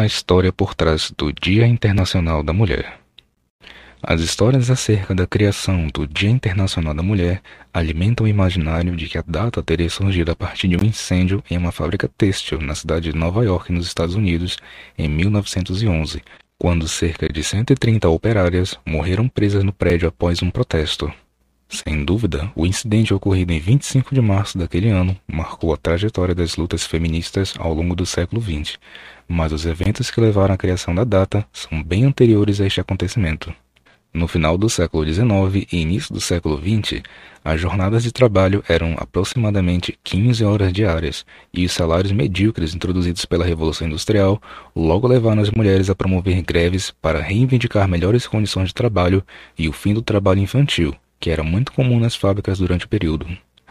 a história por trás do Dia Internacional da Mulher. As histórias acerca da criação do Dia Internacional da Mulher alimentam o imaginário de que a data teria surgido a partir de um incêndio em uma fábrica têxtil na cidade de Nova York, nos Estados Unidos, em 1911, quando cerca de 130 operárias morreram presas no prédio após um protesto. Sem dúvida, o incidente ocorrido em 25 de março daquele ano marcou a trajetória das lutas feministas ao longo do século XX, mas os eventos que levaram à criação da data são bem anteriores a este acontecimento. No final do século XIX e início do século XX, as jornadas de trabalho eram aproximadamente 15 horas diárias, e os salários medíocres introduzidos pela Revolução Industrial logo levaram as mulheres a promover greves para reivindicar melhores condições de trabalho e o fim do trabalho infantil, que era muito comum nas fábricas durante o período.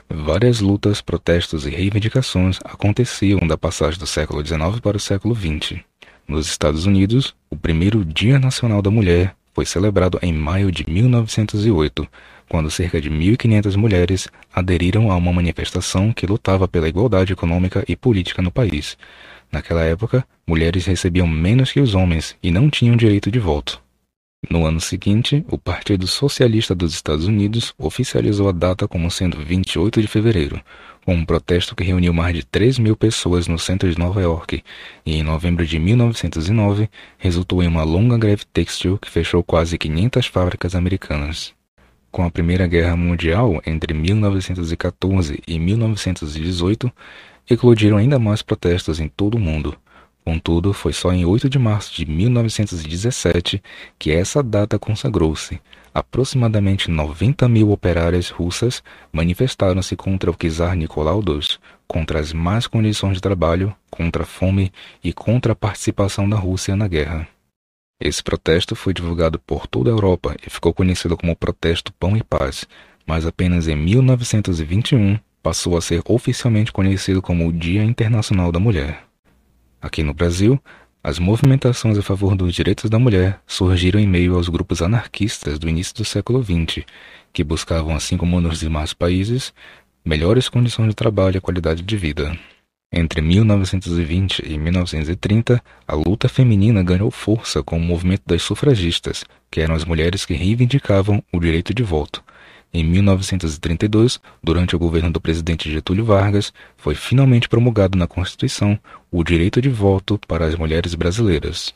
Várias lutas, protestos e reivindicações aconteciam da passagem do século XIX para o século XX. Nos Estados Unidos, o primeiro Dia Nacional da Mulher foi celebrado em maio de 1908, quando cerca de 1.500 mulheres aderiram a uma manifestação que lutava pela igualdade econômica e política no país. Naquela época, mulheres recebiam menos que os homens e não tinham direito de voto. No ano seguinte, o Partido Socialista dos Estados Unidos oficializou a data como sendo 28 de fevereiro, com um protesto que reuniu mais de 3 mil pessoas no centro de Nova York, e em novembro de 1909 resultou em uma longa greve têxtil que fechou quase 500 fábricas americanas. Com a Primeira Guerra Mundial entre 1914 e 1918, eclodiram ainda mais protestos em todo o mundo, Contudo, foi só em 8 de março de 1917 que essa data consagrou-se. Aproximadamente 90 mil operárias russas manifestaram-se contra o czar Nicolau II, contra as más condições de trabalho, contra a fome e contra a participação da Rússia na guerra. Esse protesto foi divulgado por toda a Europa e ficou conhecido como Protesto Pão e Paz, mas apenas em 1921 passou a ser oficialmente conhecido como o Dia Internacional da Mulher. Aqui no Brasil, as movimentações a favor dos direitos da mulher surgiram em meio aos grupos anarquistas do início do século XX, que buscavam, assim como nos demais países, melhores condições de trabalho e qualidade de vida. Entre 1920 e 1930, a luta feminina ganhou força com o movimento das sufragistas, que eram as mulheres que reivindicavam o direito de voto, em 1932, durante o governo do presidente Getúlio Vargas, foi finalmente promulgado na Constituição o direito de voto para as mulheres brasileiras.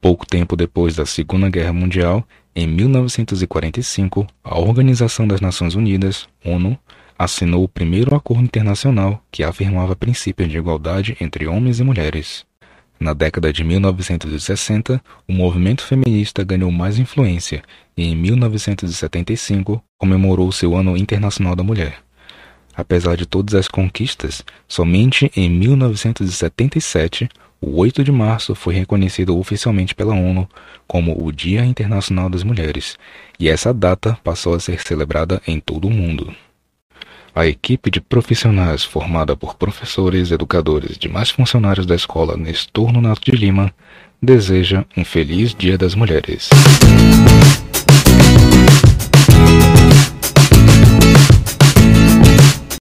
Pouco tempo depois da Segunda Guerra Mundial, em 1945, a Organização das Nações Unidas, ONU, assinou o primeiro acordo internacional que afirmava princípios de igualdade entre homens e mulheres. Na década de 1960, o movimento feminista ganhou mais influência e, em 1975, comemorou seu Ano Internacional da Mulher. Apesar de todas as conquistas, somente em 1977, o 8 de março foi reconhecido oficialmente pela ONU como o Dia Internacional das Mulheres, e essa data passou a ser celebrada em todo o mundo. A equipe de profissionais formada por professores, educadores e demais funcionários da escola Nestor Nonato de Lima deseja um feliz Dia das Mulheres.